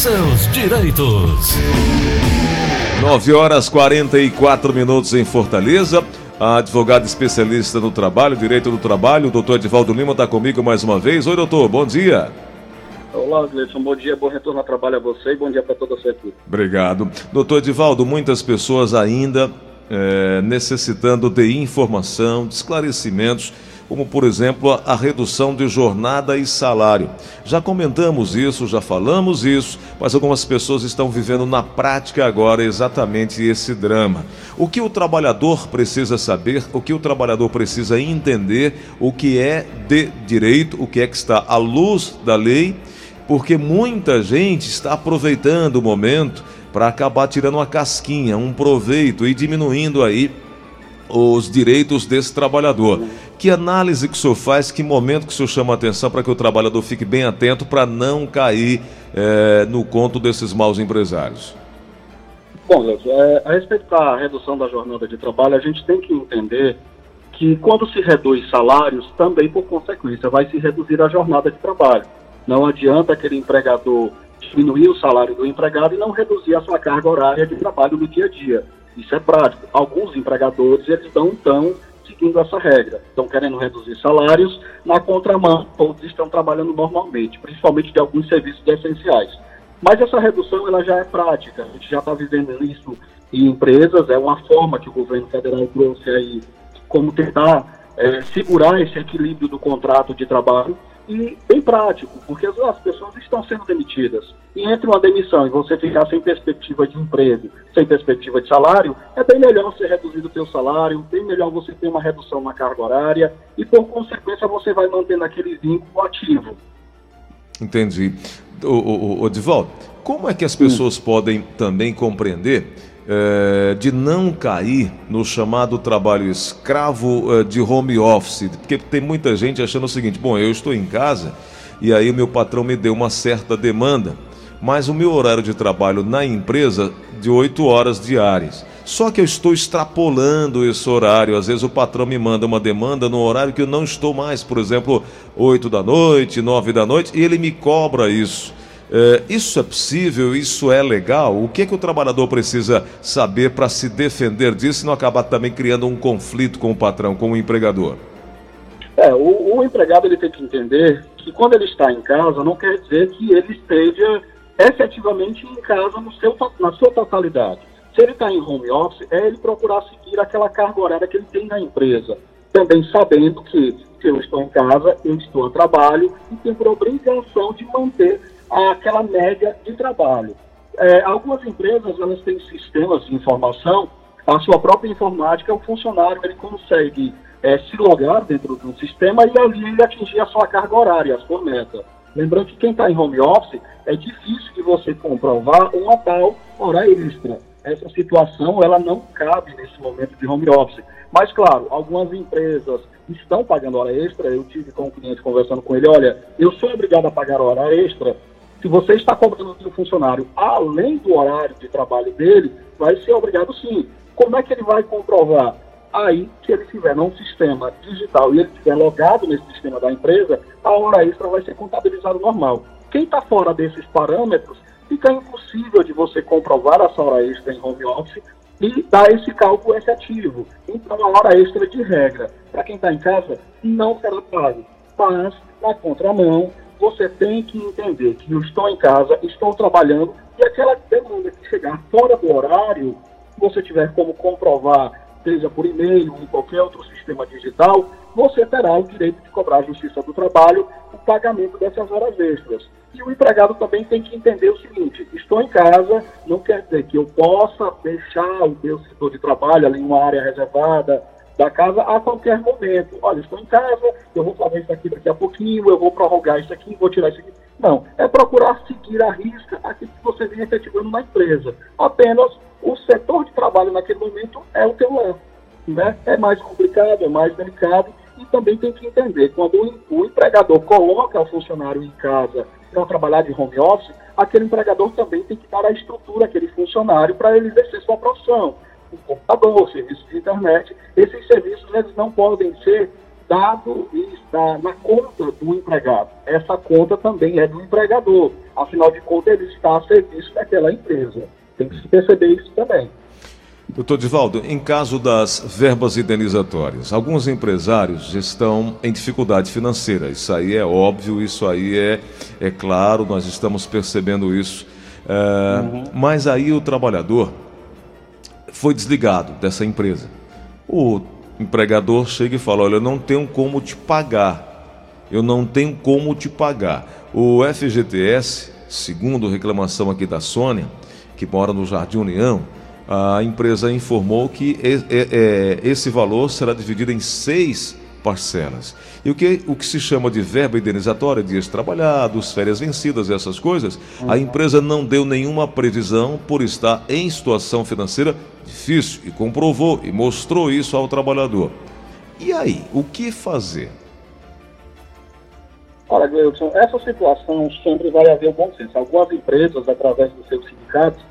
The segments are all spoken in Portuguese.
seus direitos. 9 horas 44 minutos em Fortaleza. A advogada especialista no trabalho, direito do trabalho, o doutor Edivaldo Lima está comigo mais uma vez. Oi, doutor, bom dia. Olá, Gleison, bom dia, bom retorno ao trabalho a você e bom dia para toda a sua equipe. Obrigado. Doutor Edivaldo, muitas pessoas ainda é, necessitando de informação, de esclarecimentos como por exemplo a redução de jornada e salário. Já comentamos isso, já falamos isso, mas algumas pessoas estão vivendo na prática agora exatamente esse drama. O que o trabalhador precisa saber, o que o trabalhador precisa entender, o que é de direito, o que é que está à luz da lei, porque muita gente está aproveitando o momento para acabar tirando uma casquinha, um proveito e diminuindo aí os direitos desse trabalhador. Que análise que o senhor faz, que momento que o senhor chama a atenção para que o trabalhador fique bem atento para não cair é, no conto desses maus empresários? Bom, é, a respeito da redução da jornada de trabalho, a gente tem que entender que quando se reduz salários, também por consequência vai se reduzir a jornada de trabalho. Não adianta aquele empregador diminuir o salário do empregado e não reduzir a sua carga horária de trabalho no dia a dia. Isso é prático. Alguns empregadores eles estão seguindo essa regra, estão querendo reduzir salários, na contramão, todos estão trabalhando normalmente, principalmente de alguns serviços essenciais. Mas essa redução ela já é prática, a gente já está vivendo isso em empresas, é uma forma que o governo federal trouxe aí como tentar é, segurar esse equilíbrio do contrato de trabalho e bem prático, porque as pessoas estão sendo demitidas. E entre uma demissão e você ficar sem perspectiva de emprego, sem perspectiva de salário, é bem melhor você reduzir o seu salário, bem melhor você ter uma redução na carga horária e, por consequência, você vai mantendo aquele vínculo ativo. Entendi. O, o, o Divaldo, como é que as pessoas hum. podem também compreender é, de não cair no chamado trabalho escravo é, de home office, porque tem muita gente achando o seguinte: bom, eu estou em casa e aí o meu patrão me deu uma certa demanda, mas o meu horário de trabalho na empresa de 8 horas diárias. Só que eu estou extrapolando esse horário. Às vezes o patrão me manda uma demanda no horário que eu não estou mais, por exemplo, 8 da noite, 9 da noite, e ele me cobra isso. É, isso é possível? Isso é legal? O que, é que o trabalhador precisa saber para se defender disso e não acabar também criando um conflito com o patrão, com o empregador? É, o, o empregado ele tem que entender que quando ele está em casa, não quer dizer que ele esteja efetivamente em casa no seu, na sua totalidade. Se ele está em home office, é ele procurar seguir aquela carga horária que ele tem na empresa. Também sabendo que, se eu estou em casa, eu estou a trabalho e tenho por obrigação de manter aquela média de trabalho. É, algumas empresas elas têm sistemas de informação, a sua própria informática, o funcionário ele consegue é, se logar dentro do sistema e ali ele atingir a sua carga horária, a sua meta. Lembrando que quem está em home office é difícil de você comprovar uma tal hora extra. Essa situação ela não cabe nesse momento de home office. Mas claro, algumas empresas estão pagando hora extra. Eu tive com um cliente conversando com ele, olha, eu sou obrigado a pagar hora extra se você está cobrando do funcionário além do horário de trabalho dele, vai ser obrigado sim. Como é que ele vai comprovar? Aí, se ele estiver num sistema digital e ele estiver logado nesse sistema da empresa, a hora extra vai ser contabilizada normal. Quem está fora desses parâmetros, fica impossível de você comprovar essa hora extra em home office e dar esse cálculo efetivo. Então, a hora extra de regra, para quem está em casa, não será pago. Mas, na contramão, você tem que entender que eu estou em casa, estou trabalhando, e aquela demanda que chegar fora do horário, se você tiver como comprovar, seja por e-mail ou em qualquer outro sistema digital, você terá o direito de cobrar a Justiça do Trabalho o pagamento dessas horas extras. E o empregado também tem que entender o seguinte: estou em casa, não quer dizer que eu possa deixar o meu setor de trabalho ali em uma área reservada, da casa a qualquer momento. Olha, estou em casa, eu vou fazer isso aqui daqui a pouquinho, eu vou prorrogar isso aqui, vou tirar isso aqui. Não, é procurar seguir a risca aquilo que você vem efetivando na empresa. Apenas o setor de trabalho naquele momento é o teu. Né? É mais complicado, é mais delicado e também tem que entender, quando o empregador coloca o funcionário em casa para trabalhar de home office, aquele empregador também tem que dar a estrutura àquele funcionário para ele exercer sua profissão o computador, serviços de internet, esses serviços eles não podem ser dado e está na conta do empregado. Essa conta também é do empregador. Afinal de contas, ele está a serviço daquela empresa. Tem que se perceber isso também. Doutor Divaldo, em caso das verbas indenizatórias, alguns empresários estão em dificuldade financeira. Isso aí é óbvio, isso aí é, é claro, nós estamos percebendo isso. É, uhum. Mas aí o trabalhador foi desligado dessa empresa. O empregador chega e fala: Olha, eu não tenho como te pagar. Eu não tenho como te pagar. O FGTS, segundo reclamação aqui da Sônia, que mora no Jardim União, a empresa informou que esse valor será dividido em seis parcelas. E o que, o que se chama de verba indenizatória, dias trabalhados, férias vencidas, essas coisas, a empresa não deu nenhuma previsão por estar em situação financeira difícil e comprovou e mostrou isso ao trabalhador. E aí, o que fazer? Olha, Gleudson, essa situação sempre vai haver bom senso. Algumas empresas, através dos seus sindicatos,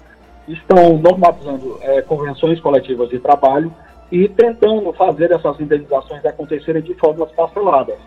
estão normatizando é, convenções coletivas de trabalho e tentando fazer essas indenizações acontecerem de formas parceladas.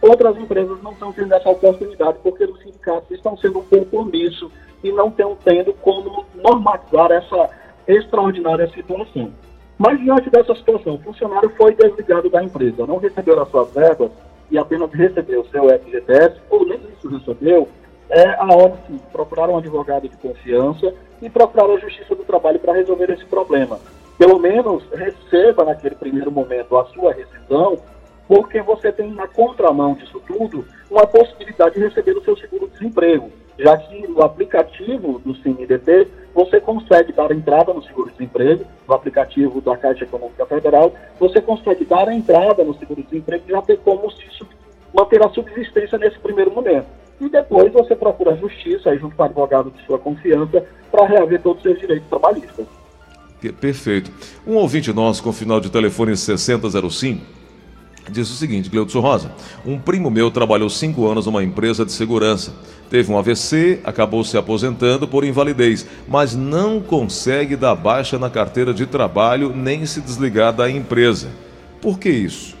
Outras empresas não estão tendo essa oportunidade porque os sindicatos estão sendo um pouco omissos e não estão tendo como normatizar essa extraordinária situação. Mas diante dessa situação, o funcionário foi desligado da empresa, não recebeu as suas verbas e apenas recebeu o seu FGTS, ou nem isso recebeu, é a hora de procurar um advogado de confiança e procurar a Justiça do Trabalho para resolver esse problema. Pelo menos receba naquele primeiro momento a sua rescisão, porque você tem na contramão disso tudo uma possibilidade de receber o seu seguro-desemprego, já que no aplicativo do CineDT você consegue dar entrada no seguro-desemprego, no aplicativo da Caixa Econômica Federal, você consegue dar entrada no seguro-desemprego e já ter como se manter a subsistência nesse primeiro momento e depois você procura a justiça, aí junto com o advogado de sua confiança, para reaver todos os seus direitos trabalhistas. Perfeito. Um ouvinte nosso com final de telefone 6005 diz o seguinte, Gleudson Rosa, um primo meu trabalhou cinco anos numa empresa de segurança. Teve um AVC, acabou se aposentando por invalidez, mas não consegue dar baixa na carteira de trabalho nem se desligar da empresa. Por que isso?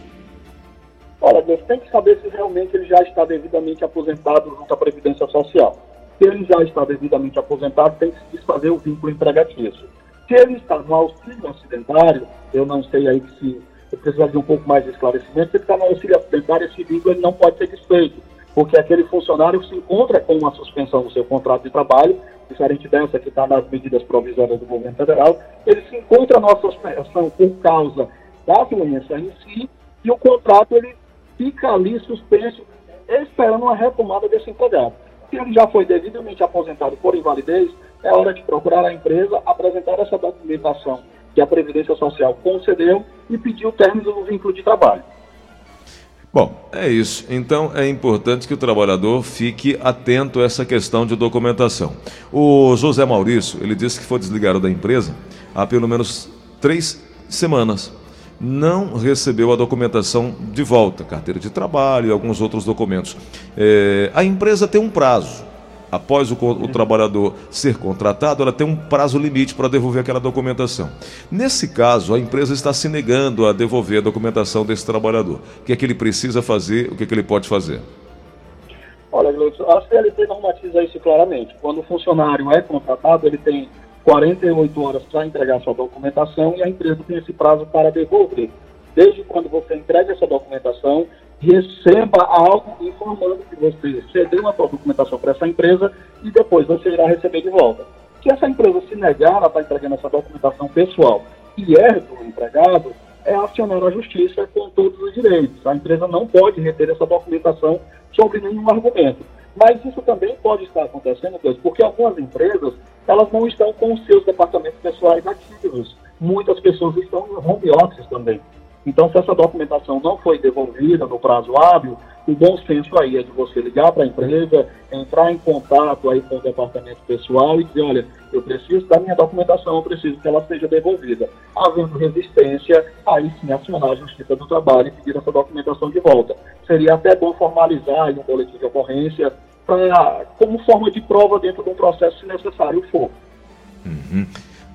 Olha, Deus tem que saber se realmente ele já está devidamente aposentado junto à Previdência Social. Se ele já está devidamente aposentado, tem que se desfazer o vínculo empregatício. Se ele está no auxílio acidentário, eu não sei aí se eu precisaria de um pouco mais de esclarecimento, se ele está no auxílio acidentário, esse vínculo ele não pode ser desfeito, porque aquele funcionário se encontra com uma suspensão do seu contrato de trabalho, diferente dessa que está nas medidas provisórias do governo federal, ele se encontra numa suspensão por causa da doença em si, e o contrato ele fica ali suspenso, esperando uma retomada desse empregado. Se ele já foi devidamente aposentado por invalidez, é hora de procurar a empresa, apresentar essa documentação que a Previdência Social concedeu e pedir o término do vínculo de trabalho. Bom, é isso. Então é importante que o trabalhador fique atento a essa questão de documentação. O José Maurício, ele disse que foi desligado da empresa há pelo menos três semanas não recebeu a documentação de volta, carteira de trabalho e alguns outros documentos. É, a empresa tem um prazo. Após o, o, trabalhador ser contratado, ela tem um prazo limite para devolver aquela documentação. Nesse caso, a empresa está se negando a devolver a documentação desse trabalhador. O que é que ele precisa fazer? O que é que ele pode fazer? Olha, a CLT normatiza isso claramente. Quando o funcionário é contratado, ele tem 48 horas para entregar sua documentação e a empresa tem esse prazo para devolver. Desde quando você entrega essa documentação, receba algo informando que você cedeu a sua documentação para essa empresa e depois você irá receber de volta. Se essa empresa se negar a estar entregando essa documentação pessoal e é do empregado, é acionar a justiça com todos os direitos. A empresa não pode reter essa documentação sobre nenhum argumento. Mas isso também pode estar acontecendo, Deus, porque algumas empresas elas não estão com seus departamentos pessoais ativos. Muitas pessoas estão em home office também. Então, se essa documentação não foi devolvida no prazo hábil, o bom senso aí é de você ligar para a empresa, entrar em contato aí com o departamento pessoal e dizer, olha, eu preciso da minha documentação, eu preciso que ela seja devolvida. Havendo resistência, aí sim acionar a Justiça do Trabalho e pedir essa documentação de volta. Seria até bom formalizar aí um boletim de ocorrência pra, como forma de prova dentro de um processo, se necessário for. Uhum.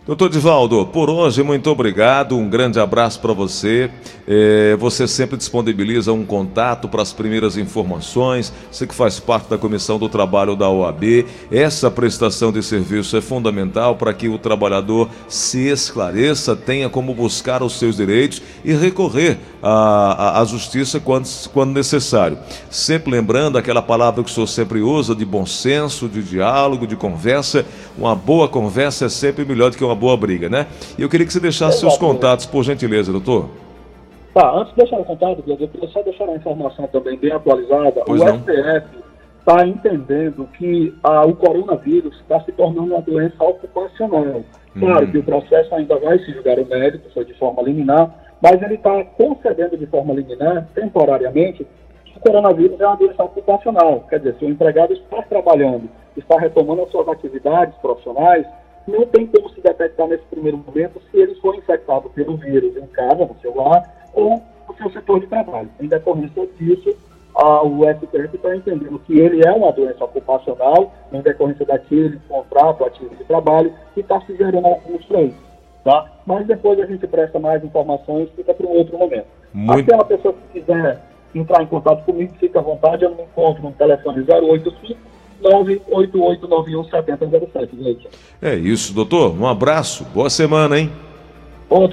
Doutor Divaldo, por hoje, muito obrigado, um grande abraço para você. É, você sempre disponibiliza um contato para as primeiras informações, você que faz parte da comissão do trabalho da OAB. Essa prestação de serviço é fundamental para que o trabalhador se esclareça, tenha como buscar os seus direitos e recorrer à, à justiça quando, quando necessário. Sempre lembrando aquela palavra que o senhor sempre usa de bom senso, de diálogo, de conversa. Uma boa conversa é sempre melhor do que uma uma boa briga, né? E eu queria que você deixasse seus contatos, por gentileza, doutor. Tá, antes de deixar o contato, eu queria só deixar uma informação também bem atualizada. Pois o não. STF está entendendo que ah, o coronavírus está se tornando uma doença ocupacional. Claro Uhum. que o processo ainda vai se julgar o médico, foi de forma liminar, mas ele está concedendo de forma liminar, temporariamente, que o coronavírus é uma doença ocupacional. Quer dizer, se o empregado está trabalhando, está retomando as suas atividades profissionais, não tem como se detectar nesse primeiro momento se ele foi infectado pelo vírus em casa, no seu lar, ou no seu setor de trabalho. Em decorrência disso, a, o STF está entendendo que ele é uma doença ocupacional, em decorrência daquele contrato ativo de trabalho, que está se gerando alguns freios. Tá? Mas depois a gente presta mais informações, fica para um outro momento. Muito- Aquela pessoa que quiser entrar em contato comigo, fica à vontade, eu me encontro no telefone 085 98891 7007, gente. É isso, doutor. Um abraço. Boa semana, hein?